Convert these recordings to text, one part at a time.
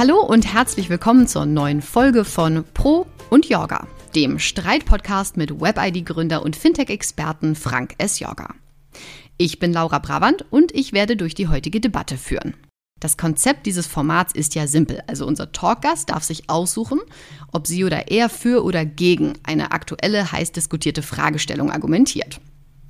Hallo und herzlich willkommen zur neuen Folge von Pro und Jorga, dem Streitpodcast mit WebID-Gründer und Fintech-Experten Frank S. Jorga. Ich bin Laura Brabant und ich werde durch die heutige Debatte führen. Das Konzept dieses Formats ist ja simpel. Also unser Talkgast darf sich aussuchen, ob sie oder er für oder gegen eine aktuelle, heiß diskutierte Fragestellung argumentiert.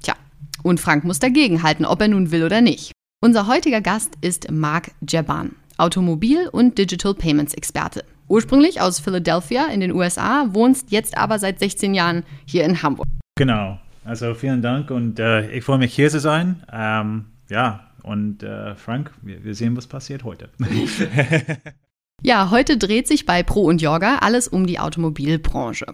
Tja, und Frank muss dagegen halten, ob er nun will oder nicht. Unser heutiger Gast ist Mark Jaban, Automobil- und Digital Payments Experte. Ursprünglich aus Philadelphia in den USA, wohnst jetzt aber seit 16 Jahren hier in Hamburg. Genau, also vielen Dank und äh, ich freue mich hier zu sein. Ähm, ja, und äh, Frank, wir, wir sehen, was passiert heute. ja, heute dreht sich bei Pro und Jorga alles um die Automobilbranche.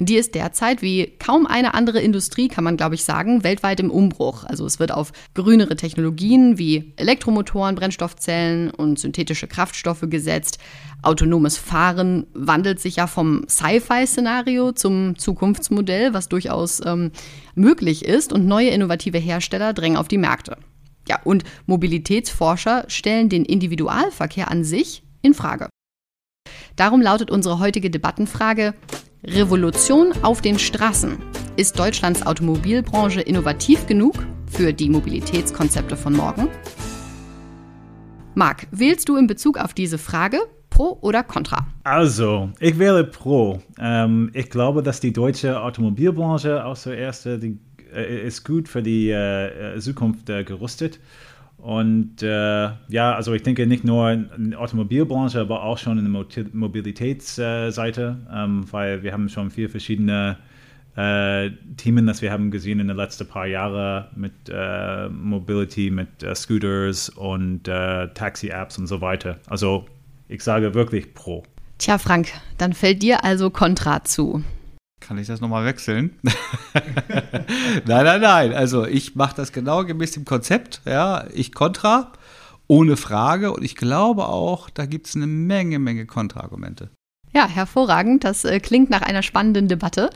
Die ist derzeit wie kaum eine andere Industrie, kann man glaube ich sagen, weltweit im Umbruch. Also es wird auf grünere Technologien wie Elektromotoren, Brennstoffzellen und synthetische Kraftstoffe gesetzt. Autonomes Fahren wandelt sich ja vom Sci-Fi-Szenario zum Zukunftsmodell, was durchaus ähm, möglich ist. Und neue innovative Hersteller drängen auf die Märkte. Ja, und Mobilitätsforscher stellen den Individualverkehr an sich in Frage. Darum lautet unsere heutige Debattenfrage: Revolution auf den Straßen. Ist Deutschlands Automobilbranche innovativ genug für die Mobilitätskonzepte von morgen? Marc, wählst du in Bezug auf diese Frage Pro oder Contra? Also, ich wähle Pro. Ähm, ich glaube, dass die deutsche Automobilbranche auch zuerst die äh, ist gut für die äh, Zukunft äh, gerüstet. Und äh, ja, also ich denke nicht nur in der Automobilbranche, aber auch schon in der Mobilitätsseite, ähm, weil wir haben schon vier verschiedene äh, Themen, das wir haben gesehen in den letzten paar Jahren mit äh, Mobility, mit äh, Scooters und äh, Taxi-Apps und so weiter. Also ich sage wirklich pro. Tja, Frank, dann fällt dir also Kontra zu. Kann ich das nochmal wechseln? nein, nein, nein. Also ich mache das genau gemäß dem Konzept. Ja, ich kontra, ohne Frage. Und ich glaube auch, da gibt es eine Menge, Menge Kontraargumente. Ja, hervorragend. Das äh, klingt nach einer spannenden Debatte.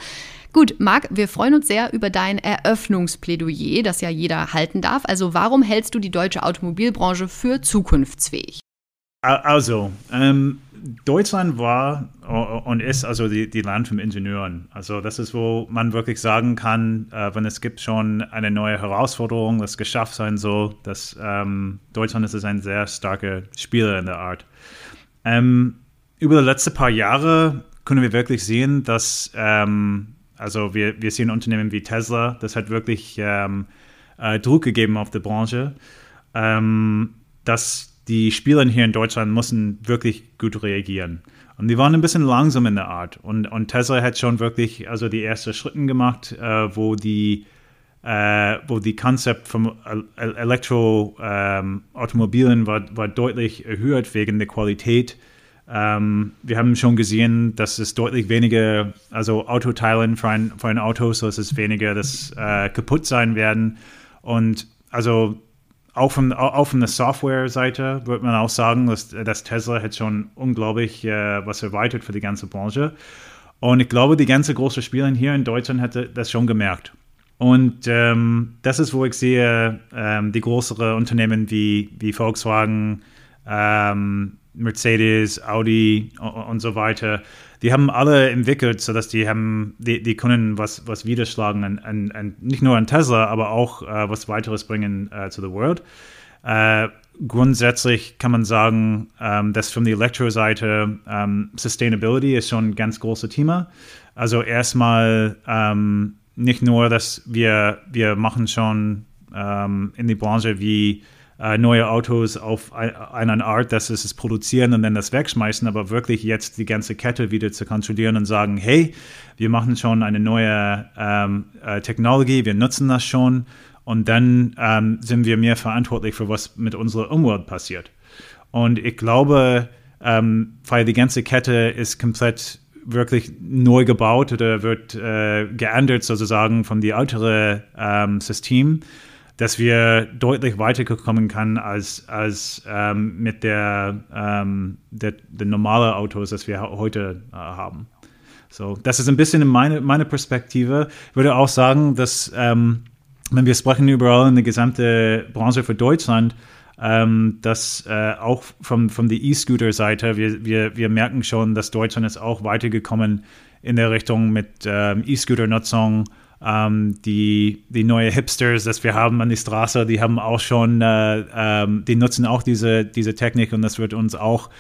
Gut, Marc, wir freuen uns sehr über dein Eröffnungsplädoyer, das ja jeder halten darf. Also warum hältst du die deutsche Automobilbranche für zukunftsfähig? Also, ähm, Deutschland war und ist also die, die Land von Ingenieuren. Also das ist, wo man wirklich sagen kann, äh, wenn es gibt schon eine neue Herausforderung, das geschafft sein soll, dass ähm, Deutschland ist ein sehr starker Spieler in der Art. Ähm, über die letzten paar Jahre können wir wirklich sehen, dass ähm, also wir, wir sehen Unternehmen wie Tesla, das hat wirklich ähm, äh, Druck gegeben auf die Branche, ähm, dass die Spieler hier in Deutschland mussten wirklich gut reagieren. Und die waren ein bisschen langsam in der Art. Und, und Tesla hat schon wirklich also die ersten Schritte gemacht, äh, wo die äh, wo die Konzept vom Elektroautomobilen ähm, war, war deutlich erhöht wegen der Qualität. Ähm, wir haben schon gesehen, dass es deutlich weniger, also Autoteilen für ein, für ein Auto, so dass es weniger das äh, kaputt sein werden. Und also auch von, auch von der Software-Seite würde man auch sagen, dass, dass Tesla hat schon unglaublich äh, was erweitert für die ganze Branche. Und ich glaube, die ganze große Spieler hier in Deutschland hätte das schon gemerkt. Und ähm, das ist, wo ich sehe, ähm, die größeren Unternehmen wie, wie Volkswagen, ähm, Mercedes, Audi und, und, so weiter, die haben alle entwickelt, sodass die haben, die, die können was, was widerschlagen, an, an, an nicht nur an Tesla, aber auch äh, was weiteres bringen äh, zu the world. Äh, grundsätzlich kann man sagen, ähm, dass von der Elektro-Seite ähm, Sustainability ist schon ein ganz großes Thema. Also erstmal ähm, nicht nur, dass wir, wir machen schon ähm, in die Branche wie neue Autos auf eine Art, dass es es produzieren und dann das wegschmeißen, aber wirklich jetzt die ganze Kette wieder zu kontrollieren und sagen, hey, wir machen schon eine neue ähm, äh, Technologie, wir nutzen das schon und dann ähm, sind wir mehr verantwortlich für was mit unserer Umwelt passiert. Und ich glaube, ähm, weil die ganze Kette ist komplett wirklich neu gebaut oder wird äh, geändert sozusagen von dem älteren ähm, System, dass wir deutlich weitergekommen kann als, als ähm, mit der, ähm, der, der normalen Autos, das wir heute äh, haben. So, das ist ein bisschen meine, meine Perspektive. Ich würde auch sagen, dass ähm, wenn wir sprechen überall in der gesamten Branche für Deutschland, ähm, dass äh, auch von, von der E-Scooter-Seite, wir, wir, wir merken schon, dass Deutschland ist auch weitergekommen in der Richtung mit ähm, E-Scooter-Nutzung. Ähm, die, die neue Hipsters, das wir haben an die Straße, die haben auch schon, äh, ähm, die nutzen auch diese, diese Technik und das wird uns auch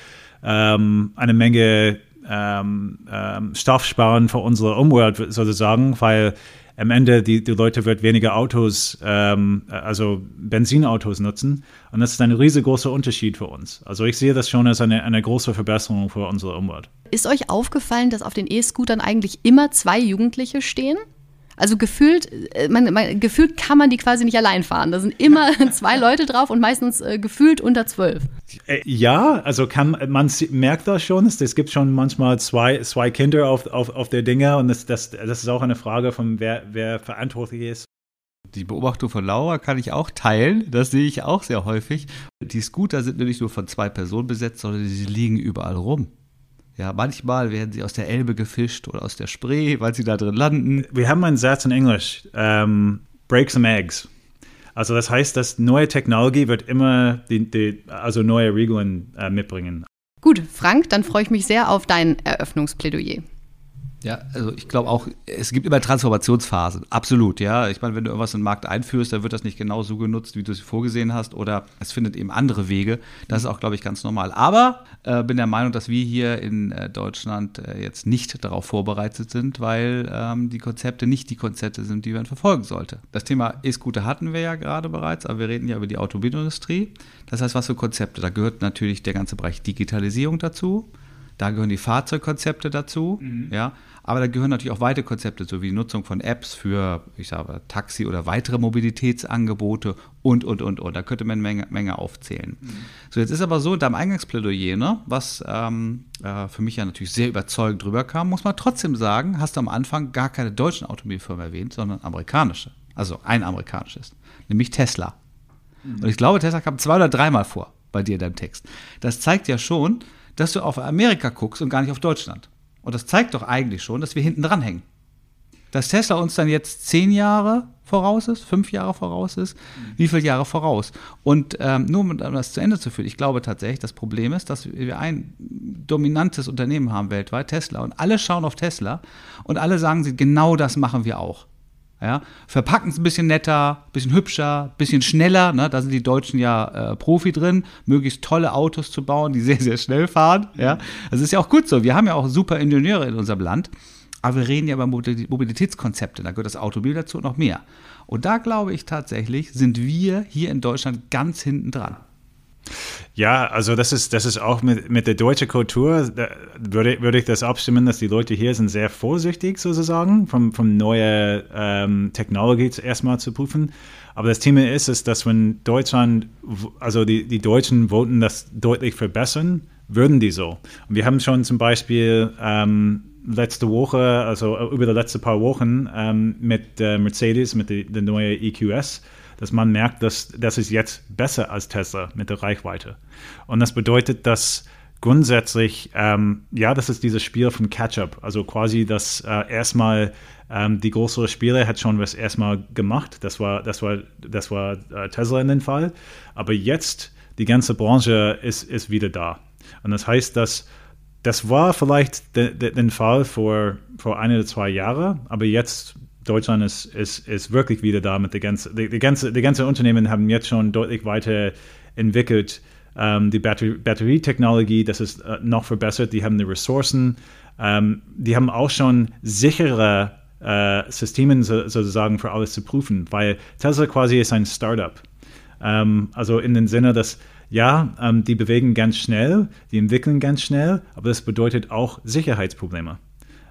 ähm, eine Menge ähm, ähm, Stoff sparen für unsere Umwelt sozusagen, weil am Ende die, die Leute wird weniger Autos, ähm, also Benzinautos nutzen. Und das ist ein riesengroßer Unterschied für uns. Also ich sehe das schon als eine, eine große Verbesserung für unsere Umwelt. Ist euch aufgefallen, dass auf den E-Scootern eigentlich immer zwei Jugendliche stehen? Also gefühlt, äh, man, man, gefühlt kann man die quasi nicht allein fahren. Da sind immer zwei Leute drauf und meistens äh, gefühlt unter zwölf. Äh, ja, also kann man merkt das schon. Es, gibt schon manchmal zwei, zwei Kinder auf, auf, auf der Dinge und das, das, das ist auch eine Frage von wer, wer verantwortlich ist. Die Beobachtung von Laura kann ich auch teilen. Das sehe ich auch sehr häufig. Die Scooter sind nicht nur von zwei Personen besetzt, sondern sie liegen überall rum. Ja, manchmal werden sie aus der Elbe gefischt oder aus der Spree, weil sie da drin landen. Wir haben einen Satz in Englisch, um, ähm, break some eggs. Also das heißt, dass neue Technologie wird immer die, die, also neue Regeln äh, mitbringen. Gut, Frank, dann freue ich mich sehr auf dein Eröffnungsplädoyer. Ja, also ich glaube auch, es gibt immer Transformationsphasen, absolut, ja. Ich meine, wenn du irgendwas in den Markt einführst, dann wird das nicht genau so genutzt, wie du es vorgesehen hast, oder es findet eben andere Wege. Das ist auch, glaube ich, ganz normal. Aber äh, bin der Meinung, dass wir hier in äh, Deutschland äh, jetzt nicht darauf vorbereitet sind, weil ähm, die Konzepte nicht die Konzepte sind, die man verfolgen sollte. Das Thema E-Scooter hatten wir ja gerade bereits, aber wir reden ja über die Automobilindustrie. Das heißt, was für Konzepte? Da gehört natürlich der ganze Bereich Digitalisierung dazu. Da gehören die Fahrzeugkonzepte dazu, mhm. ja. Aber da gehören natürlich auch weitere Konzepte, so wie die Nutzung von Apps für, ich sage, Taxi oder weitere Mobilitätsangebote und, und, und, und. Da könnte man eine Menge, Menge aufzählen. Mhm. So, jetzt ist aber so, in deinem Eingangsplädoyer, ne, was ähm, äh, für mich ja natürlich sehr überzeugend drüber kam, muss man trotzdem sagen, hast du am Anfang gar keine deutschen Automobilfirmen erwähnt, sondern amerikanische. Also ein amerikanisches, nämlich Tesla. Mhm. Und ich glaube, Tesla kam zwei oder dreimal vor bei dir in deinem Text. Das zeigt ja schon, dass du auf Amerika guckst und gar nicht auf Deutschland. Und das zeigt doch eigentlich schon, dass wir hinten dran hängen. Dass Tesla uns dann jetzt zehn Jahre voraus ist, fünf Jahre voraus ist, wie viele Jahre voraus? Und ähm, nur um das zu Ende zu führen, ich glaube tatsächlich, das Problem ist, dass wir ein dominantes Unternehmen haben weltweit, Tesla, und alle schauen auf Tesla und alle sagen sie, genau das machen wir auch. Ja, verpacken es ein bisschen netter, ein bisschen hübscher, ein bisschen schneller. Ne? Da sind die Deutschen ja äh, Profi drin, möglichst tolle Autos zu bauen, die sehr, sehr schnell fahren. Ja? Das ist ja auch gut so. Wir haben ja auch super Ingenieure in unserem Land. Aber wir reden ja über Mobilitätskonzepte. Da gehört das Automobil dazu und noch mehr. Und da glaube ich tatsächlich, sind wir hier in Deutschland ganz hinten dran. Ja, also das ist, das ist auch mit, mit der deutschen Kultur, würde, würde ich das abstimmen, dass die Leute hier sind sehr vorsichtig sozusagen, vom, vom neue ähm, Technologie erstmal zu prüfen. Aber das Thema ist, ist, dass wenn Deutschland, also die, die Deutschen wollten das deutlich verbessern, würden die so. Und wir haben schon zum Beispiel ähm, letzte Woche, also über die letzten paar Wochen ähm, mit äh, Mercedes, mit der neuen EQS, dass man merkt, dass das ist jetzt besser als Tesla mit der Reichweite. Und das bedeutet, dass grundsätzlich, ähm, ja, das ist dieses Spiel von Catch-up. Also quasi, dass äh, erstmal ähm, die größere Spiele hat schon was erstmal gemacht. Das war, das war, das war äh, Tesla in dem Fall. Aber jetzt, die ganze Branche ist, ist wieder da. Und das heißt, dass das war vielleicht de, de Fall vor, vor ein oder zwei Jahren, aber jetzt Deutschland ist, ist, ist wirklich wieder da mit der ganzen, die, die, ganze, die ganzen Unternehmen haben jetzt schon deutlich weiterentwickelt. Ähm, die Batter Batterietechnologie, das ist äh, noch verbessert. Die haben die Ressourcen. Ähm, die haben auch schon sichere äh, Systeme so, sozusagen für alles zu prüfen, weil Tesla quasi ist ein Startup. Ähm, also in dem Sinne, dass ja, ähm, die bewegen ganz schnell, die entwickeln ganz schnell, aber das bedeutet auch Sicherheitsprobleme.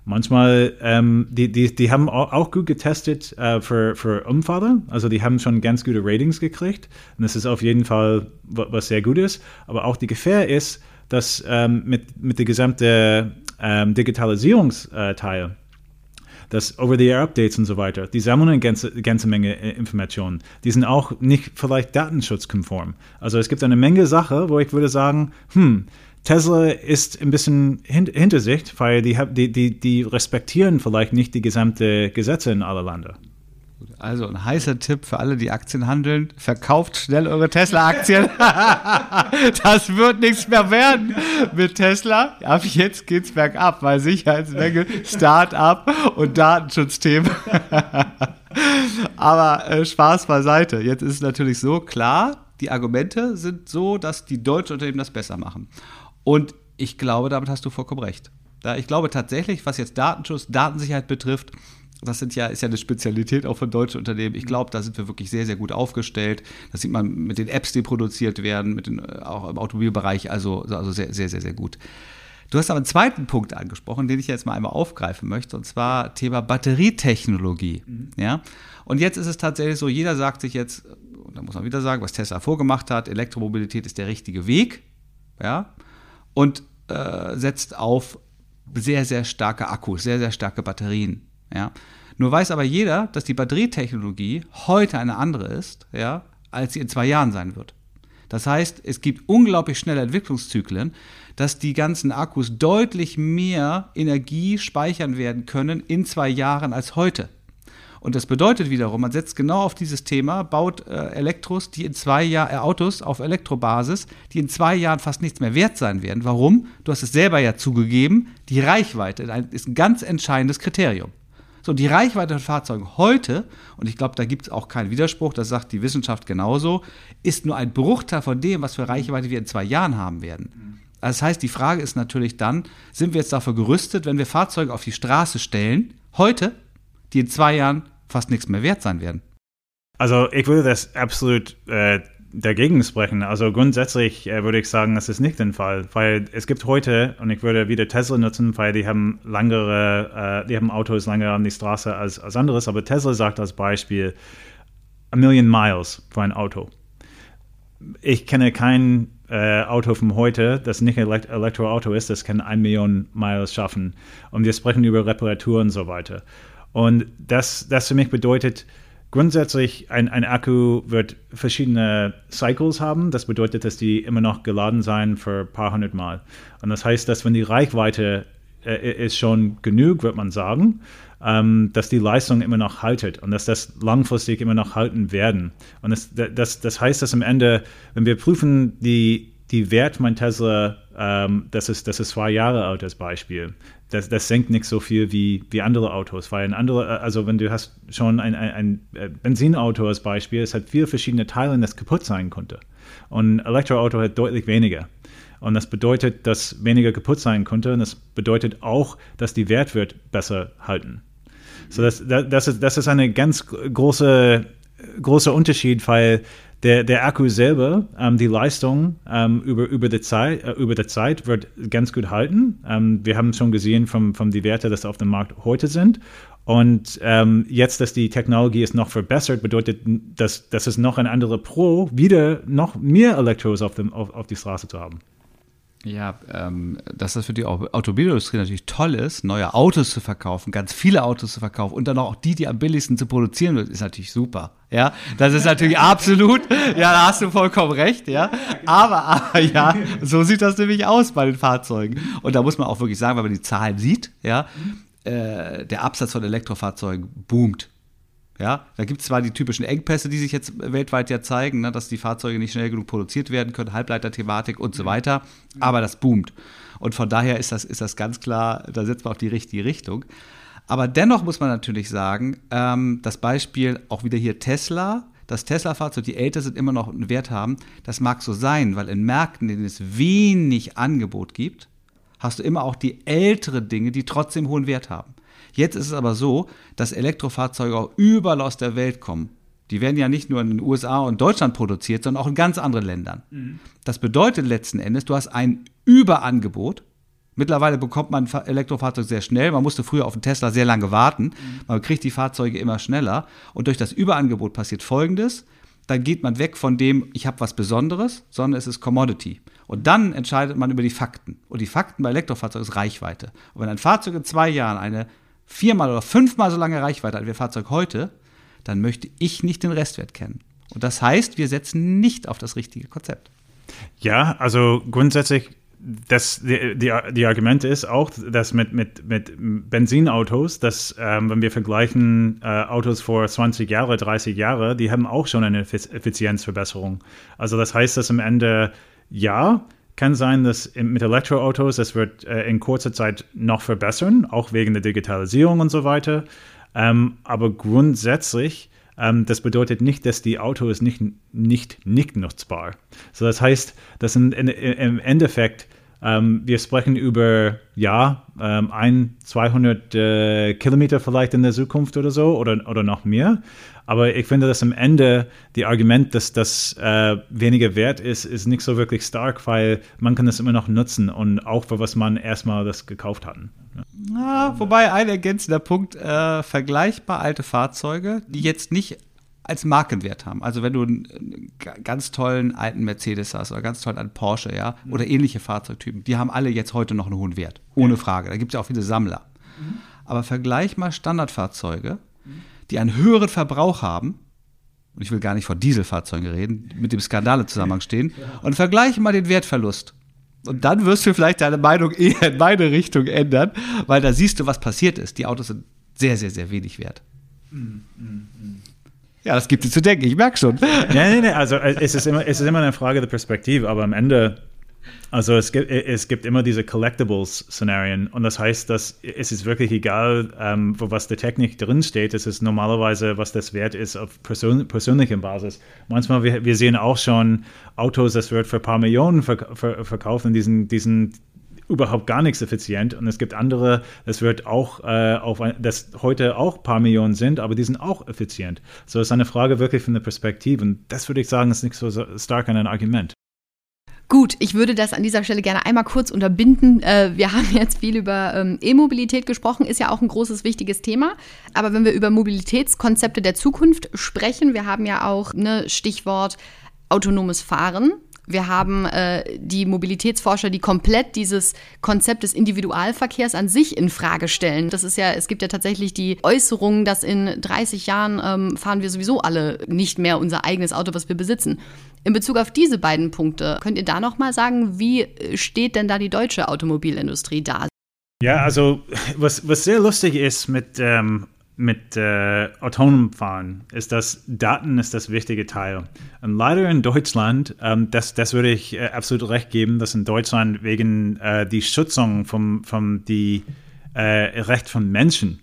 Manchmal, ähm, die, die, die haben auch gut getestet äh, für, für Unfälle. Also die haben schon ganz gute Ratings gekriegt. Und das ist auf jeden Fall was sehr gut ist. Aber auch die Gefahr ist, dass ähm, mit, mit der gesamten ähm, Digitalisierungsteil, das Over-the-Air-Updates und so weiter, die sammeln eine ganze, ganze Menge äh, Informationen. Die sind auch nicht vielleicht datenschutzkonform. Also es gibt eine Menge Sachen, wo ich würde sagen, hm, Tesla ist ein bisschen hint hinter sich, weil die, die, die, die respektieren vielleicht nicht die gesamte Gesetze in aller Länder. Also ein heißer Tipp für alle, die Aktien handeln. Verkauft schnell eure Tesla-Aktien. das wird nichts mehr werden mit Tesla. Ab jetzt geht's bergab, weil Sicherheitsmängel, Start-up und Datenschutzthemen. Aber äh, Spaß beiseite. Jetzt ist es natürlich so, klar, die Argumente sind so, dass die deutschen Unternehmen das besser machen. Und ich glaube, damit hast du vollkommen recht. Da ich glaube tatsächlich, was jetzt Datenschutz, Datensicherheit betrifft, das sind ja, ist ja eine Spezialität auch von deutschen Unternehmen. Ich glaube, da sind wir wirklich sehr, sehr gut aufgestellt. Das sieht man mit den Apps, die produziert werden, mit den, äh, auch im Automobilbereich, also, also sehr, sehr, sehr, sehr gut. Du hast aber einen zweiten Punkt angesprochen, den ich jetzt mal einmal aufgreifen möchte, und zwar Thema Batterietechnologie. Mhm. Ja? Und jetzt ist es tatsächlich so, jeder sagt sich jetzt, und da muss man wieder sagen, was Tesla vorgemacht hat, Elektromobilität ist der richtige Weg, ja, und äh, setzt auf sehr, sehr starke Akkus, sehr, sehr starke Batterien. Ja? Nur weiß aber jeder, dass die Batterietechnologie heute eine andere ist, ja, als sie in zwei Jahren sein wird. Das heißt, es gibt unglaublich schnelle Entwicklungszyklen, dass die ganzen Akkus deutlich mehr Energie speichern werden können in zwei Jahren als heute. Und das bedeutet wiederum, man setzt genau auf dieses Thema, baut äh, Elektros, die in zwei Jahren, äh, Autos auf Elektrobasis, die in zwei Jahren fast nichts mehr wert sein werden. Warum? Du hast es selber ja zugegeben, die Reichweite ist ein ganz entscheidendes Kriterium. So, die Reichweite von Fahrzeugen heute, und ich glaube, da gibt es auch keinen Widerspruch, das sagt die Wissenschaft genauso, ist nur ein Bruchteil von dem, was für Reichweite wir in zwei Jahren haben werden. Das heißt, die Frage ist natürlich dann, sind wir jetzt dafür gerüstet, wenn wir Fahrzeuge auf die Straße stellen, heute, die in zwei Jahren fast nichts mehr wert sein werden? Also ich würde das absolut äh, dagegen sprechen. Also grundsätzlich äh, würde ich sagen, das ist nicht der Fall, weil es gibt heute, und ich würde wieder Tesla nutzen, weil die haben langere, äh, die haben Autos länger an die Straße als, als anderes, aber Tesla sagt als Beispiel, a million miles für ein Auto. Ich kenne kein äh, Auto von heute, das nicht ein Elekt Elektroauto ist, das kann ein Million Miles schaffen. Und wir sprechen über Reparatur und so weiter. Und das, das für mich bedeutet, Grundsätzlich, ein, ein Akku wird verschiedene Cycles haben. Das bedeutet, dass die immer noch geladen sein für ein paar hundert Mal. Und das heißt, dass wenn die Reichweite äh, ist schon genug, wird man sagen, ähm, dass die Leistung immer noch haltet und dass das langfristig immer noch halten werden. Und das, das, das heißt, dass am Ende, wenn wir prüfen, die, die Wert mein Tesla, ähm, das, ist, das ist zwei Jahre alt als Beispiel das, das senkt nicht so viel wie, wie andere Autos, weil ein anderer, also wenn du hast schon ein, ein, ein äh, Benzinauto als Beispiel, es hat viele verschiedene Teile, das kaputt sein konnte. Und ein Elektroauto hat deutlich weniger. Und das bedeutet, dass weniger kaputt sein konnte. Und das bedeutet auch, dass die Wertwert besser halten. So das, das, ist, das ist eine ganz große, großer Unterschied, weil der, der Akku selber, ähm, die Leistung ähm, über, über, die Zeit, äh, über die Zeit wird ganz gut halten. Ähm, wir haben schon gesehen von, von die Werte, die auf dem Markt heute sind. Und ähm, jetzt, dass die Technologie ist noch verbessert, bedeutet, dass, dass es noch ein anderer Pro, wieder noch mehr Elektros auf, dem, auf, auf die Straße zu haben. Ja, ähm, dass das für die Automobilindustrie natürlich toll ist, neue Autos zu verkaufen, ganz viele Autos zu verkaufen und dann auch die, die am billigsten zu produzieren ist natürlich super. Ja, das ist natürlich absolut, ja, da hast du vollkommen recht, ja. Aber, aber ja, so sieht das nämlich aus bei den Fahrzeugen. Und da muss man auch wirklich sagen, wenn man die Zahlen sieht, ja, äh, der Absatz von Elektrofahrzeugen boomt. Ja, da gibt es zwar die typischen Engpässe, die sich jetzt weltweit ja zeigen, ne, dass die Fahrzeuge nicht schnell genug produziert werden können, Halbleiterthematik und so weiter, aber das boomt. Und von daher ist das, ist das ganz klar, da setzt man auf die richtige Richtung. Aber dennoch muss man natürlich sagen, ähm, das Beispiel auch wieder hier Tesla, dass Tesla-Fahrzeuge, die älter sind, immer noch einen Wert haben, das mag so sein, weil in Märkten, in denen es wenig Angebot gibt, hast du immer auch die älteren Dinge, die trotzdem hohen Wert haben. Jetzt ist es aber so, dass Elektrofahrzeuge auch überall aus der Welt kommen. Die werden ja nicht nur in den USA und Deutschland produziert, sondern auch in ganz anderen Ländern. Mhm. Das bedeutet letzten Endes, du hast ein Überangebot. Mittlerweile bekommt man Elektrofahrzeug sehr schnell. Man musste früher auf den Tesla sehr lange warten. Mhm. Man kriegt die Fahrzeuge immer schneller. Und durch das Überangebot passiert Folgendes. Dann geht man weg von dem, ich habe was Besonderes, sondern es ist Commodity. Und dann entscheidet man über die Fakten. Und die Fakten bei Elektrofahrzeugen ist Reichweite. Und wenn ein Fahrzeug in zwei Jahren eine viermal oder fünfmal so lange Reichweite hat wie ein Fahrzeug heute, dann möchte ich nicht den Restwert kennen. Und das heißt, wir setzen nicht auf das richtige Konzept. Ja, also grundsätzlich das, die, die, die Argument ist auch, dass mit, mit, mit Benzinautos, dass ähm, wenn wir vergleichen äh, Autos vor 20 Jahre, 30 Jahre, die haben auch schon eine Effizienzverbesserung. Also das heißt, dass am Ende ja, kann sein, dass mit Elektroautos, das wird äh, in kurzer Zeit noch verbessern, auch wegen der Digitalisierung und so weiter. Ähm, aber grundsätzlich, ähm, das bedeutet nicht, dass die Auto ist nicht, nicht, nicht nutzbar. So, das heißt, dass in, in, im Endeffekt ähm, wir sprechen über, ja, ähm, ein, 200 äh, Kilometer vielleicht in der Zukunft oder so oder, oder noch mehr. Aber ich finde, dass am Ende die Argument, dass das äh, weniger wert ist, ist nicht so wirklich stark, weil man kann das immer noch nutzen und auch für was man erstmal das gekauft hat. Ja. Ja, wobei ein ergänzender Punkt, äh, vergleichbar alte Fahrzeuge, die jetzt nicht als Markenwert haben. Also wenn du einen ganz tollen alten Mercedes hast oder ganz tollen alten Porsche, ja, mhm. oder ähnliche Fahrzeugtypen, die haben alle jetzt heute noch einen hohen Wert. Ohne Frage. Da gibt es ja auch viele Sammler. Mhm. Aber vergleich mal Standardfahrzeuge, die einen höheren Verbrauch haben, und ich will gar nicht von Dieselfahrzeugen reden, mit dem Skandal im Zusammenhang stehen, und vergleiche mal den Wertverlust. Und dann wirst du vielleicht deine Meinung eher in meine Richtung ändern, weil da siehst du, was passiert ist. Die Autos sind sehr, sehr, sehr wenig wert. Ja, das gibt es zu denken, ich merke schon. Ja, nee, nee, also äh, es ist, immer, es ist immer eine Frage der Perspektive, aber am Ende, also es gibt, es gibt immer diese Collectibles-Szenarien und das heißt, dass es ist wirklich egal, ähm, wo was der Technik drinsteht, es ist normalerweise, was das wert ist auf persön persönlicher Basis. Manchmal, wir, wir sehen auch schon Autos, das wird für ein paar Millionen verk ver verkauft und diesen, diesen überhaupt gar nichts effizient. Und es gibt andere, das wird auch äh, auf ein, das heute auch paar Millionen sind, aber die sind auch effizient. So ist eine Frage wirklich von der Perspektive. Und das würde ich sagen, ist nicht so stark ein Argument. Gut, ich würde das an dieser Stelle gerne einmal kurz unterbinden. Äh, wir haben jetzt viel über ähm, E-Mobilität gesprochen, ist ja auch ein großes, wichtiges Thema. Aber wenn wir über Mobilitätskonzepte der Zukunft sprechen, wir haben ja auch ne Stichwort autonomes Fahren. Wir haben äh, die Mobilitätsforscher, die komplett dieses Konzept des Individualverkehrs an sich in Frage stellen. Das ist ja, es gibt ja tatsächlich die Äußerung, dass in 30 Jahren ähm, fahren wir sowieso alle nicht mehr unser eigenes Auto, was wir besitzen. In Bezug auf diese beiden Punkte, könnt ihr da noch mal sagen, wie steht denn da die deutsche Automobilindustrie da? Ja, also was, was sehr lustig ist mit ähm, mit äh, autonomem Fahren ist das Daten ist das wichtige Teil. Und leider in Deutschland, ähm, das, das würde ich äh, absolut recht geben, dass in Deutschland wegen äh, die Schützung vom, vom die äh, Recht von Menschen,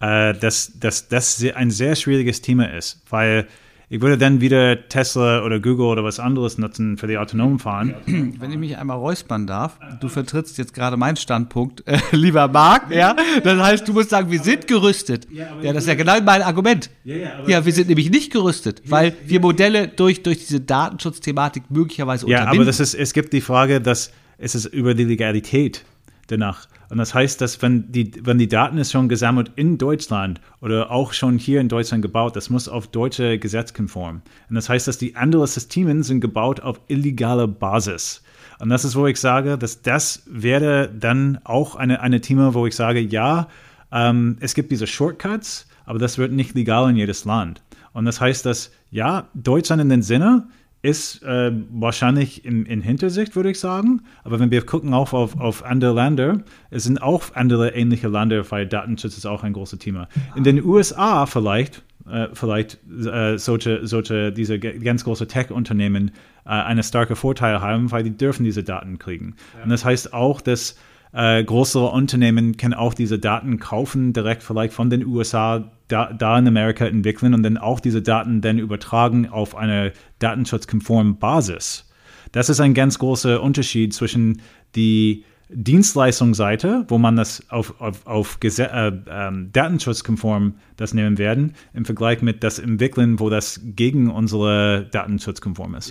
äh, dass, dass das ein sehr schwieriges Thema ist, weil ich würde dann wieder Tesla oder Google oder was anderes nutzen für die autonomen Fahren. Wenn ich mich einmal räuspern darf, du vertrittst jetzt gerade meinen Standpunkt, äh, lieber Marc, ja? Das heißt, du musst sagen, wir sind gerüstet. Ja, das ist ja genau mein Argument. Ja, wir sind nämlich nicht gerüstet, weil wir Modelle durch, durch diese Datenschutzthematik möglicherweise unterbinden. Ja, aber das ist, es gibt die Frage, dass es ist über die Legalität danach. Und das heißt, dass wenn die, wenn die Daten ist schon gesammelt in Deutschland oder auch schon hier in Deutschland gebaut, das muss auf deutsche Gesetz konform. Und das heißt, dass die anderen Systeme sind gebaut auf illegaler Basis. Und das ist, wo ich sage, dass das wäre dann auch eine, eine Thema, wo ich sage, ja, ähm, es gibt diese Shortcuts, aber das wird nicht legal in jedes Land. Und das heißt, dass ja, Deutschland in den Sinne, ist äh, wahrscheinlich in, in, Hintersicht, würde ich sagen. Aber wenn wir gucken auch auf, auf andere Länder, es sind auch andere ähnliche Länder, weil Datenschutz ist auch ein großes Thema. In den USA vielleicht, äh, vielleicht äh, solche, solche, diese ganz großen Tech-Unternehmen äh, einen starken Vorteil haben, weil die dürfen diese Daten kriegen. Und das heißt auch, dass äh, größere Unternehmen können auch diese Daten kaufen, direkt vielleicht von den USA da, da in Amerika entwickeln und dann auch diese Daten dann übertragen auf eine datenschutzkonforme Basis. Das ist ein ganz großer Unterschied zwischen die Dienstleistungsseite, wo man das auf, auf, auf äh, ähm, datenschutzkonform das nehmen werden, im Vergleich mit das Entwickeln, wo das gegen unsere datenschutzkonform ist.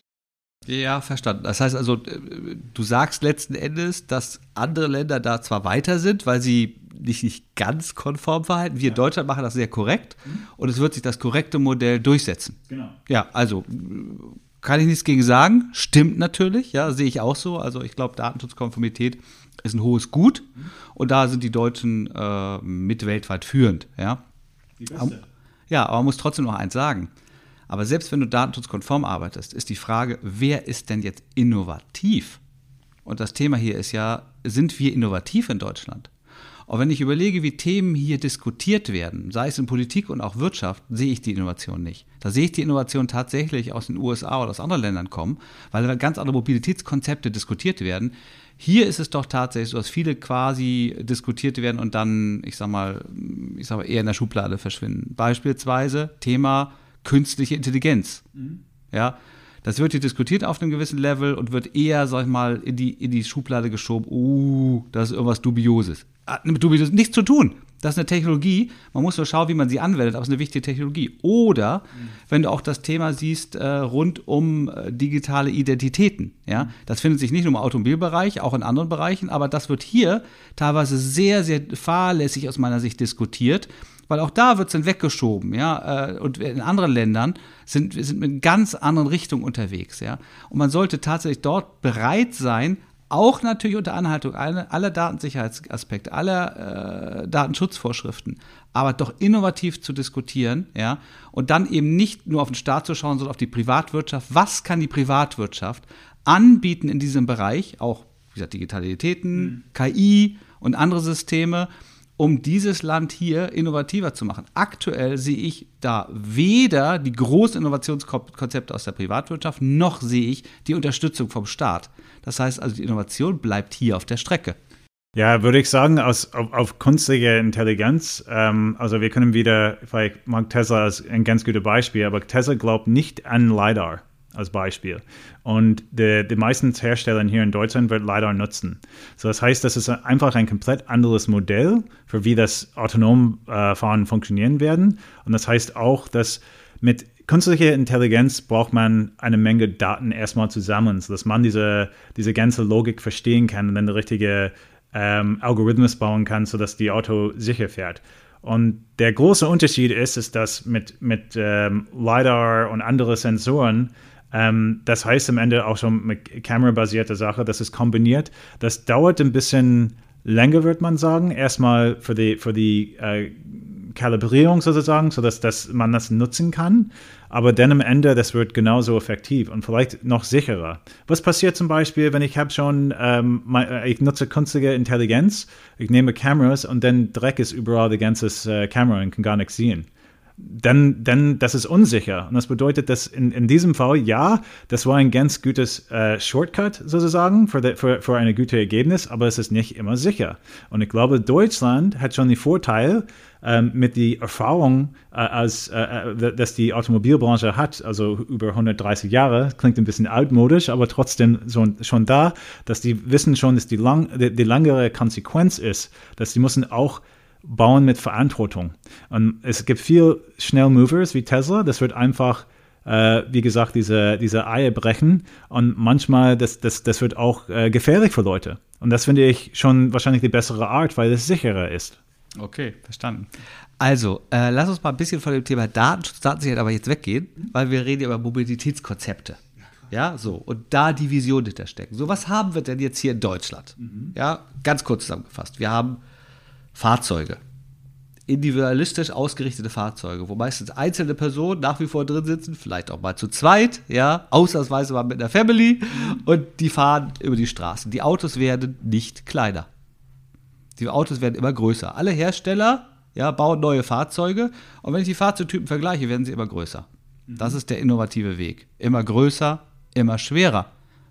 Ja, verstanden. Das heißt also, du sagst letzten Endes, dass andere Länder da zwar weiter sind, weil sie nicht, nicht ganz konform verhalten. Wir in Deutschland machen das sehr korrekt mhm. und es wird sich das korrekte Modell durchsetzen. Genau. Ja, also kann ich nichts gegen sagen. Stimmt natürlich, ja, sehe ich auch so. Also ich glaube, Datenschutzkonformität ist ein hohes Gut mhm. und da sind die Deutschen äh, mit weltweit führend, ja. Die beste. Ja, aber man muss trotzdem noch eins sagen. Aber selbst wenn du datenschutzkonform arbeitest, ist die Frage, wer ist denn jetzt innovativ? Und das Thema hier ist ja, sind wir innovativ in Deutschland? Und wenn ich überlege, wie Themen hier diskutiert werden, sei es in Politik und auch Wirtschaft, sehe ich die Innovation nicht. Da sehe ich die Innovation tatsächlich aus den USA oder aus anderen Ländern kommen, weil ganz andere Mobilitätskonzepte diskutiert werden. Hier ist es doch tatsächlich so, dass viele quasi diskutiert werden und dann, ich sag mal, ich sag mal, eher in der Schublade verschwinden. Beispielsweise Thema künstliche Intelligenz. Mhm. Ja, das wird hier diskutiert auf einem gewissen Level und wird eher, sag ich mal, in die, in die Schublade geschoben. Uh, das ist irgendwas Dubioses. Hat mit Dubioses nichts zu tun. Das ist eine Technologie. Man muss nur schauen, wie man sie anwendet, aber es ist eine wichtige Technologie. Oder mhm. wenn du auch das Thema siehst äh, rund um äh, digitale Identitäten. Ja, mhm. das findet sich nicht nur im Automobilbereich, auch in anderen Bereichen, aber das wird hier teilweise sehr, sehr fahrlässig aus meiner Sicht diskutiert weil auch da wird es dann weggeschoben, ja, äh, und in anderen Ländern sind wir sind mit ganz anderen Richtungen unterwegs, ja, und man sollte tatsächlich dort bereit sein, auch natürlich unter Anhaltung aller, aller Datensicherheitsaspekte, aller äh, Datenschutzvorschriften, aber doch innovativ zu diskutieren, ja, und dann eben nicht nur auf den Staat zu schauen, sondern auf die Privatwirtschaft. Was kann die Privatwirtschaft anbieten in diesem Bereich, auch wie gesagt, Digitalitäten, mhm. KI und andere Systeme, um dieses Land hier innovativer zu machen. Aktuell sehe ich da weder die großen Innovationskonzepte aus der Privatwirtschaft, noch sehe ich die Unterstützung vom Staat. Das heißt also, die Innovation bleibt hier auf der Strecke. Ja, würde ich sagen, aus, auf, auf künstliche Intelligenz, ähm, also wir können wieder, vielleicht mag Tesla als ein ganz gutes Beispiel, aber Tesla glaubt nicht an LiDAR als Beispiel. Und die, die meisten Hersteller hier in Deutschland wird LiDAR nutzen. So, das heißt, das ist einfach ein komplett anderes Modell, für wie das autonom äh, Fahren funktionieren werden. Und das heißt auch, dass mit künstlicher Intelligenz braucht man eine Menge Daten erstmal zusammen, sodass man diese, diese ganze Logik verstehen kann und dann der richtige ähm, Algorithmus bauen kann, sodass die Auto sicher fährt. Und der große Unterschied ist, ist dass mit, mit ähm, LiDAR und anderen Sensoren ähm, das heißt am Ende auch schon mit kamerabasierter Sache, das ist kombiniert. Das dauert ein bisschen länger, würde man sagen. Erstmal für die, für die äh, Kalibrierung sozusagen, sodass dass man das nutzen kann. Aber dann am Ende, das wird genauso effektiv und vielleicht noch sicherer. Was passiert zum Beispiel, wenn ich habe schon, ähm, äh, ich nutze künstliche Intelligenz, ich nehme Kameras und dann Dreck ist überall die ganze äh, und kann gar nichts sehen dann, dann das ist unsicher. Und das bedeutet, dass in, in diesem Fall, ja, das war ein ganz gutes äh, Shortcut sozusagen für, de, für, für ein gutes Ergebnis, aber es ist nicht immer sicher. Und ich glaube, Deutschland hat schon den Vorteil ähm, mit der Erfahrung, äh, als, äh, äh dass die Automobilbranche hat, also über 130 Jahre, klingt ein bisschen altmodisch, aber trotzdem so, schon da, dass die wissen schon, dass die, lang, die, die langere Konsequenz ist, dass sie müssen auch bauen mit Verantwortung. Und es gibt viel Schnellmovers wie Tesla, das wird einfach, äh, wie gesagt, diese, diese Eier brechen. Und manchmal, das, das, das wird auch äh, gefährlich für Leute. Und das finde ich schon wahrscheinlich die bessere Art, weil es sicherer ist. Okay, verstanden. Also, äh, lass uns mal ein bisschen von dem Thema Datenschutz, Datensicherheit aber jetzt weggehen, weil wir reden über Mobilitätskonzepte. Ja, so. Und da die Vision hinterstecken. So, was haben wir denn jetzt hier in Deutschland? Mhm. Ja, ganz kurz zusammengefasst. Wir haben Fahrzeuge. Individualistisch ausgerichtete Fahrzeuge, wo meistens einzelne Personen nach wie vor drin sitzen, vielleicht auch mal zu zweit, ja, ausnahmsweise mal mit einer Family und die fahren über die Straßen. Die Autos werden nicht kleiner. Die Autos werden immer größer. Alle Hersteller ja, bauen neue Fahrzeuge und wenn ich die Fahrzeugtypen vergleiche, werden sie immer größer. Das ist der innovative Weg. Immer größer, immer schwerer.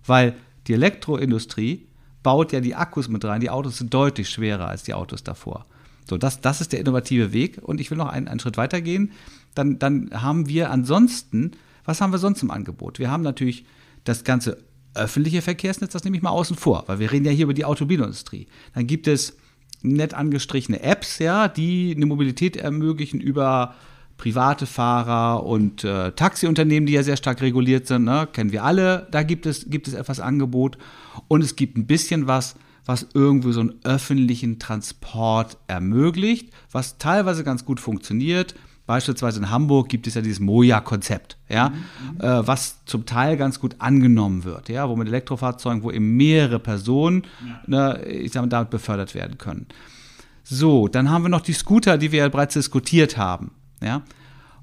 Weil die Elektroindustrie baut ja die Akkus mit rein. Die Autos sind deutlich schwerer als die Autos davor. So, das, das ist der innovative Weg. Und ich will noch einen, einen Schritt weiter gehen. Dann, dann haben wir ansonsten, was haben wir sonst im Angebot? Wir haben natürlich das ganze öffentliche Verkehrsnetz, das nehme ich mal außen vor, weil wir reden ja hier über die Automobilindustrie. Dann gibt es nett angestrichene Apps, ja, die eine Mobilität ermöglichen über private Fahrer und äh, Taxiunternehmen, die ja sehr stark reguliert sind, ne? kennen wir alle. Da gibt es, gibt es etwas Angebot. Und es gibt ein bisschen was, was irgendwie so einen öffentlichen Transport ermöglicht, was teilweise ganz gut funktioniert. Beispielsweise in Hamburg gibt es ja dieses Moja-Konzept, ja, mhm. äh, was zum Teil ganz gut angenommen wird, ja, wo mit Elektrofahrzeugen, wo eben mehrere Personen, ja. ne, ich sag mal, damit befördert werden können. So, dann haben wir noch die Scooter, die wir ja bereits diskutiert haben. Ja?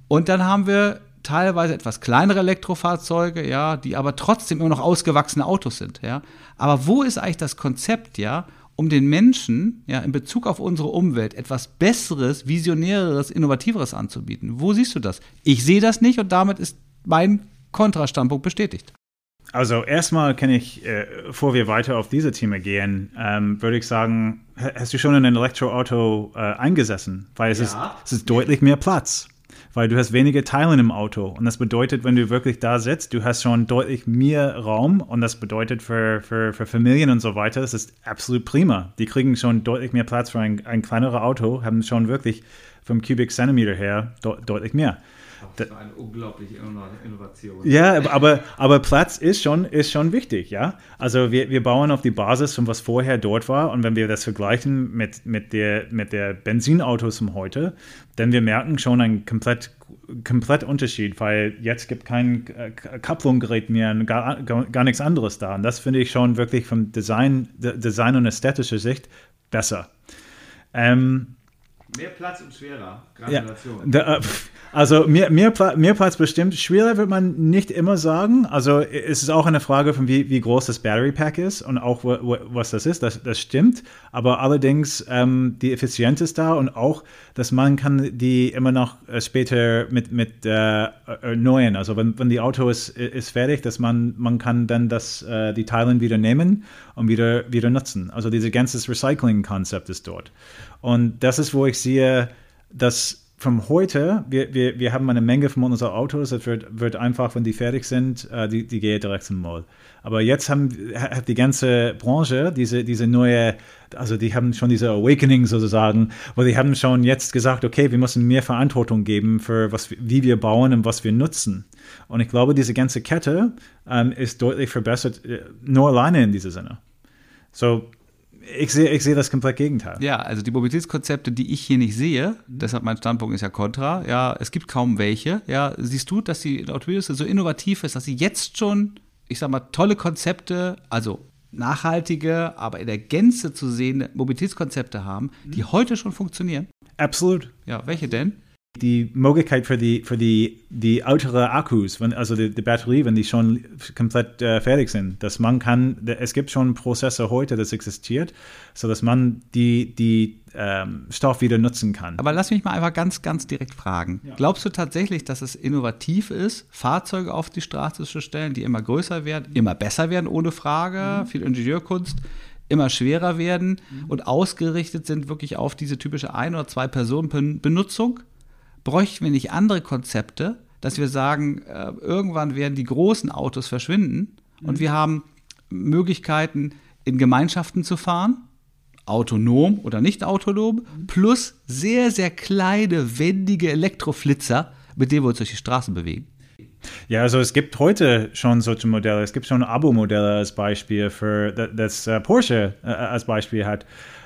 Und dann haben wir teilweise etwas kleinere Elektrofahrzeuge, ja, die aber trotzdem immer noch ausgewachsene Autos sind, ja. Aber wo ist eigentlich das Konzept, ja, um den Menschen ja in Bezug auf unsere Umwelt etwas Besseres, Visionäreres, Innovativeres anzubieten? Wo siehst du das? Ich sehe das nicht und damit ist mein Kontrastandpunkt bestätigt. Also erstmal kann ich, äh, bevor wir weiter auf diese Thema gehen, ähm, würde ich sagen, hast du schon in ein Elektroauto äh, eingesessen? Weil es, ja. ist, es ist deutlich mehr Platz weil du hast weniger Teile im Auto. Und das bedeutet, wenn du wirklich da sitzt, du hast schon deutlich mehr Raum und das bedeutet für, für, für Familien und so weiter, das ist absolut prima. Die kriegen schon deutlich mehr Platz für ein, ein kleineres Auto, haben schon wirklich vom Cubic Centimeter her de deutlich mehr. Das war eine unglaubliche Innovation. Ja, aber, aber Platz ist schon, ist schon wichtig, ja. Also wir, wir bauen auf die Basis von was vorher dort war und wenn wir das vergleichen mit, mit, der, mit der Benzinautos von heute, dann wir merken schon einen komplett, komplett Unterschied, weil jetzt gibt kein äh, Kupplungsgerät mehr und gar, gar, gar nichts anderes da. Und das finde ich schon wirklich vom Design, Design und ästhetischer Sicht besser. Ähm, Mehr Platz und schwerer. Gratulation. Ja, da, äh, also mehr, mehr, mehr Platz bestimmt. Schwerer wird man nicht immer sagen. Also es ist auch eine Frage von wie, wie groß das Battery Pack ist und auch was das ist. Das, das stimmt. Aber allerdings ähm, die Effizienz ist da und auch, dass man kann die immer noch äh, später mit, mit äh, erneuern. Also wenn, wenn die Auto ist, ist fertig, dass man, man kann dann das, äh, die Teile wieder nehmen und wieder, wieder nutzen. Also dieses ganze Recycling-Konzept ist dort. Und das ist, wo ich sehe, dass von heute, wir, wir, wir haben eine Menge von unseren Autos, das wird, wird einfach, wenn die fertig sind, äh, die, die gehen direkt zum Mall. Aber jetzt haben, hat die ganze Branche diese, diese neue, also die haben schon diese Awakening sozusagen, wo die haben schon jetzt gesagt, okay, wir müssen mehr Verantwortung geben für was, wie wir bauen und was wir nutzen. Und ich glaube, diese ganze Kette ähm, ist deutlich verbessert, äh, nur alleine in diesem Sinne. So, ich sehe ich seh das komplett Gegenteil. Ja, also die Mobilitätskonzepte, die ich hier nicht sehe, deshalb mein Standpunkt ist ja kontra, ja, es gibt kaum welche. Ja, siehst du, dass die Automobilindustrie so innovativ ist, dass sie jetzt schon, ich sag mal, tolle Konzepte, also nachhaltige, aber in der Gänze zu sehende Mobilitätskonzepte haben, die mhm. heute schon funktionieren? Absolut. Ja, welche denn? Die Möglichkeit für die, für die, die ältere Akkus, wenn, also die, die Batterie, wenn die schon komplett äh, fertig sind, dass man kann, es gibt schon Prozesse heute, das existiert, so dass man die, die ähm, Stoff wieder nutzen kann. Aber lass mich mal einfach ganz, ganz direkt fragen. Ja. Glaubst du tatsächlich, dass es innovativ ist, Fahrzeuge auf die Straße zu stellen, die immer größer werden, immer besser werden, ohne Frage, mhm. viel Ingenieurkunst, immer schwerer werden mhm. und ausgerichtet sind wirklich auf diese typische ein- oder zwei Personen Benutzung? Bräuchten wir nicht andere Konzepte, dass wir sagen, äh, irgendwann werden die großen Autos verschwinden mhm. und wir haben Möglichkeiten, in Gemeinschaften zu fahren, autonom oder nicht autonom, mhm. plus sehr, sehr kleine, wendige Elektroflitzer, mit denen wir uns durch die Straßen bewegen. Ja, also es gibt heute schon solche Modelle. Es gibt schon Abo-Modelle als Beispiel für das äh, Porsche äh, als Beispiel hat.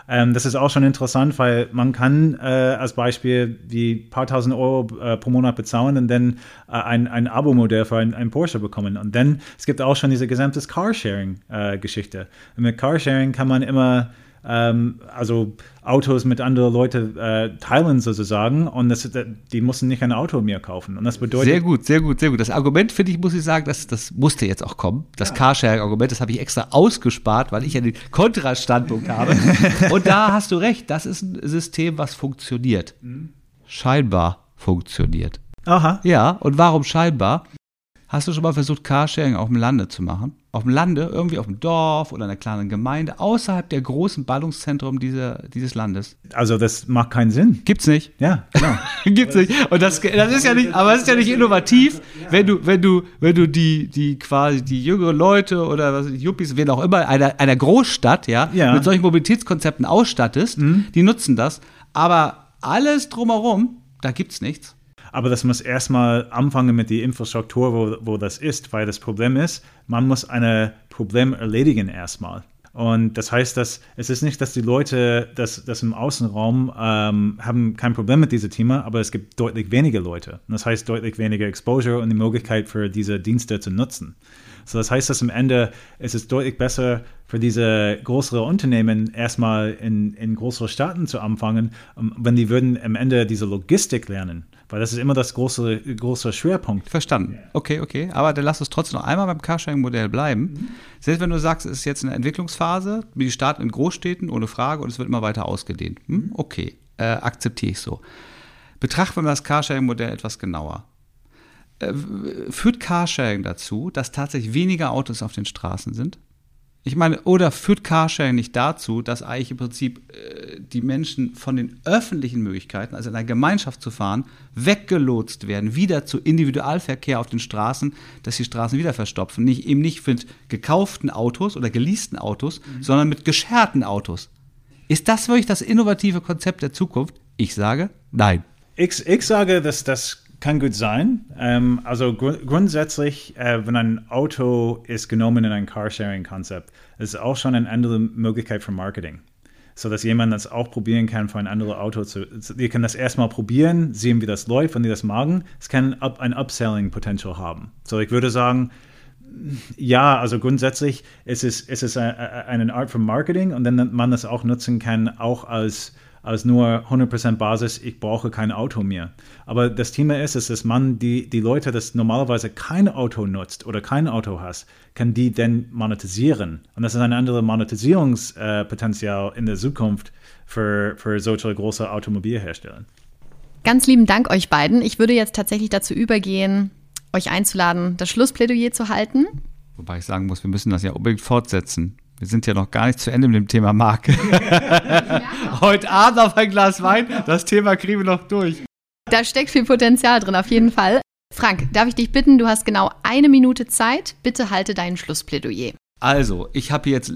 Ähm, das ist auch schon interessant, weil man kann äh, als Beispiel die paar tausend Euro äh, pro Monat bezahlen und dann äh, ein, ein Abo-Modell für ein, ein, Porsche bekommen. Und dann, es gibt auch schon diese gesamte Carsharing-Geschichte. mit Carsharing kann man immer ähm, also Autos mit anderen Leuten äh, teilen sozusagen und das, die mussten nicht ein Auto mehr kaufen. Und das bedeutet. Sehr gut, sehr gut, sehr gut. Das Argument, finde ich, muss ich sagen, das, das musste jetzt auch kommen. Das ja. Carsharing-Argument, das habe ich extra ausgespart, weil ich ja den Kontrastandpunkt habe. und da hast du recht, das ist ein System, was funktioniert. Mhm. Scheinbar funktioniert. Aha. Ja, und warum scheinbar? Hast du schon mal versucht, Carsharing auf dem Lande zu machen? Auf dem Lande, irgendwie auf dem Dorf oder einer kleinen Gemeinde, außerhalb der großen Ballungszentren dieser, dieses Landes? Also das macht keinen Sinn. Gibt's nicht. Ja, genau. Gibt's nicht. Und das, das ist ja nicht, aber es ist ja nicht innovativ, wenn du, wenn du, wenn du die, die quasi die jüngeren Leute oder was Yuppies, wen auch immer, einer, einer Großstadt, ja, ja, mit solchen Mobilitätskonzepten ausstattest, mhm. die nutzen das. Aber alles drumherum, da gibt's nichts. Aber das muss erstmal anfangen mit der Infrastruktur, wo, wo das ist, weil das Problem ist, man muss ein Problem erledigen erstmal. Und das heißt, dass es ist nicht, dass die Leute das, das im Außenraum ähm, haben kein Problem mit diesem Thema, aber es gibt deutlich weniger Leute. Und das heißt deutlich weniger Exposure und die Möglichkeit für diese Dienste zu nutzen. So, das heißt, dass am Ende ist es deutlich besser für diese größere Unternehmen erstmal in, in größere Staaten zu anfangen, wenn die würden am Ende diese Logistik lernen weil das ist immer das große, große Schwerpunkt. Verstanden. Okay, okay. Aber dann lass uns trotzdem noch einmal beim Carsharing-Modell bleiben. Mhm. Selbst wenn du sagst, es ist jetzt eine Entwicklungsphase, die starten in Großstädten ohne Frage und es wird immer weiter ausgedehnt. Hm? Okay, äh, akzeptiere ich so. Betrachten wir das Carsharing-Modell etwas genauer. Äh, führt Carsharing dazu, dass tatsächlich weniger Autos auf den Straßen sind? Ich meine, oder führt Carsharing nicht dazu, dass eigentlich im Prinzip äh, die Menschen von den öffentlichen Möglichkeiten, also in einer Gemeinschaft zu fahren, weggelotst werden, wieder zu Individualverkehr auf den Straßen, dass die Straßen wieder verstopfen. Nicht, eben nicht mit gekauften Autos oder geleasten Autos, mhm. sondern mit gescherten Autos. Ist das wirklich das innovative Konzept der Zukunft? Ich sage nein. Ich, ich sage, dass das kann gut sein. Ähm, also gr grundsätzlich, äh, wenn ein Auto ist genommen in ein Carsharing-Konzept, ist auch schon eine andere Möglichkeit für Marketing. So dass jemand das auch probieren kann für ein anderes Auto zu. Die können das erstmal probieren, sehen, wie das läuft, wenn die das magen. Es kann up, ein Upselling-Potential haben. So, ich würde sagen, ja, also grundsätzlich ist es, ist es eine Art von Marketing und dann man das auch nutzen kann, auch als als nur 100% Basis, ich brauche kein Auto mehr. Aber das Thema ist, ist dass man die, die Leute, das normalerweise kein Auto nutzt oder kein Auto hast, kann die denn monetisieren. Und das ist ein anderes Monetisierungspotenzial in der Zukunft für, für solche große Automobilhersteller. Ganz lieben Dank euch beiden. Ich würde jetzt tatsächlich dazu übergehen, euch einzuladen, das Schlussplädoyer zu halten. Wobei ich sagen muss, wir müssen das ja unbedingt fortsetzen. Wir sind ja noch gar nicht zu Ende mit dem Thema Marke. Heute Abend auf ein Glas Wein, das Thema kriegen wir noch durch. Da steckt viel Potenzial drin, auf jeden Fall. Frank, darf ich dich bitten, du hast genau eine Minute Zeit. Bitte halte dein Schlussplädoyer. Also, ich habe jetzt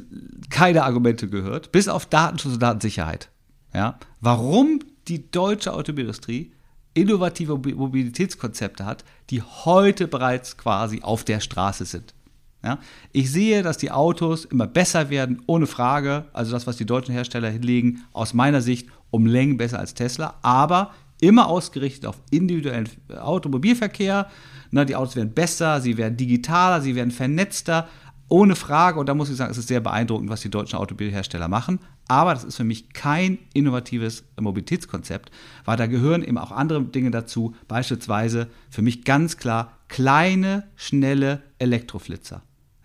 keine Argumente gehört, bis auf Datenschutz und Datensicherheit. Ja? Warum die deutsche Automobilindustrie innovative Mobilitätskonzepte hat, die heute bereits quasi auf der Straße sind. Ja? Ich sehe, dass die Autos immer besser werden, ohne Frage. Also das, was die deutschen Hersteller hinlegen, aus meiner Sicht um Längen besser als Tesla, aber immer ausgerichtet auf individuellen Automobilverkehr. Na, die Autos werden besser, sie werden digitaler, sie werden vernetzter, ohne Frage. Und da muss ich sagen, es ist sehr beeindruckend, was die deutschen Automobilhersteller machen. Aber das ist für mich kein innovatives Mobilitätskonzept, weil da gehören eben auch andere Dinge dazu. Beispielsweise für mich ganz klar kleine, schnelle Elektroflitzer.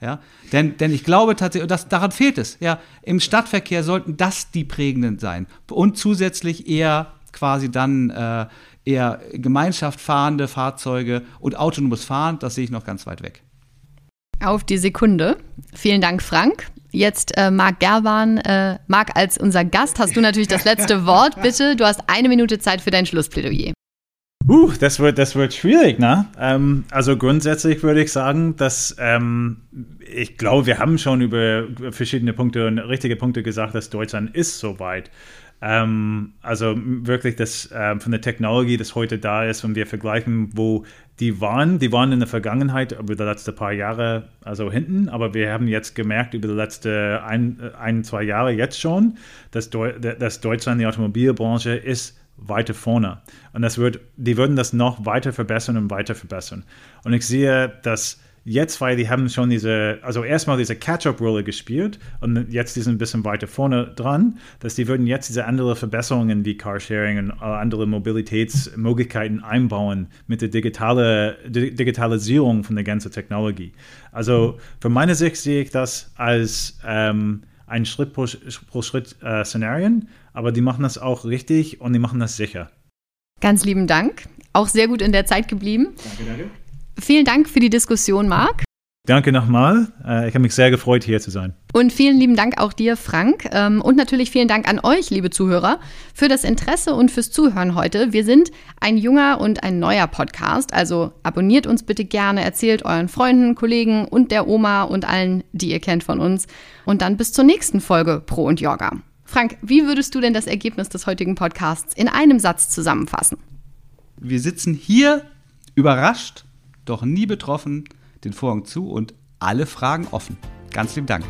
Ja, denn, denn ich glaube tatsächlich, das, daran fehlt es. Ja, im Stadtverkehr sollten das die prägenden sein. Und zusätzlich eher quasi dann äh, eher Gemeinschaft fahrende Fahrzeuge und autonomes Fahren, das sehe ich noch ganz weit weg. Auf die Sekunde. Vielen Dank, Frank. Jetzt äh, Marc Gerban. Äh, Marc, als unser Gast hast du natürlich das letzte Wort. Bitte, du hast eine Minute Zeit für dein Schlussplädoyer. Uh, das wird, das wird schwierig, ne? Ähm, also grundsätzlich würde ich sagen, dass ähm, ich glaube, wir haben schon über verschiedene Punkte und richtige Punkte gesagt, dass Deutschland ist soweit. Ähm, also wirklich das ähm, von der Technologie, das heute da ist, wenn wir vergleichen, wo die waren, die waren in der Vergangenheit über die letzten paar Jahre also hinten, aber wir haben jetzt gemerkt über die letzten ein, ein zwei Jahre jetzt schon, dass, Deu dass Deutschland die Automobilbranche ist weiter vorne. Und das wird, die würden das noch weiter verbessern und weiter verbessern. Und ich sehe, dass jetzt, weil die haben schon diese, also erstmal diese Catch-up-Rolle gespielt und jetzt die sind ein bisschen weiter vorne dran, dass die würden jetzt diese anderen Verbesserungen wie Carsharing und andere Mobilitätsmöglichkeiten einbauen mit der digitale, Digitalisierung von der ganzen Technologie. Also von meiner Sicht sehe ich das als ähm, ein Schritt pro, pro Schritt äh, Szenarien, aber die machen das auch richtig und die machen das sicher. Ganz lieben Dank. Auch sehr gut in der Zeit geblieben. Danke, danke. Vielen Dank für die Diskussion, Marc. Danke nochmal. Äh, ich habe mich sehr gefreut, hier zu sein. Und vielen lieben Dank auch dir, Frank. Ähm, und natürlich vielen Dank an euch, liebe Zuhörer, für das Interesse und fürs Zuhören heute. Wir sind ein junger und ein neuer Podcast. Also abonniert uns bitte gerne, erzählt euren Freunden, Kollegen und der Oma und allen, die ihr kennt von uns. Und dann bis zur nächsten Folge Pro und Yoga. Frank, wie würdest du denn das Ergebnis des heutigen Podcasts in einem Satz zusammenfassen? Wir sitzen hier überrascht, doch nie betroffen, den Vorhang zu und alle Fragen offen. Ganz lieben Dank.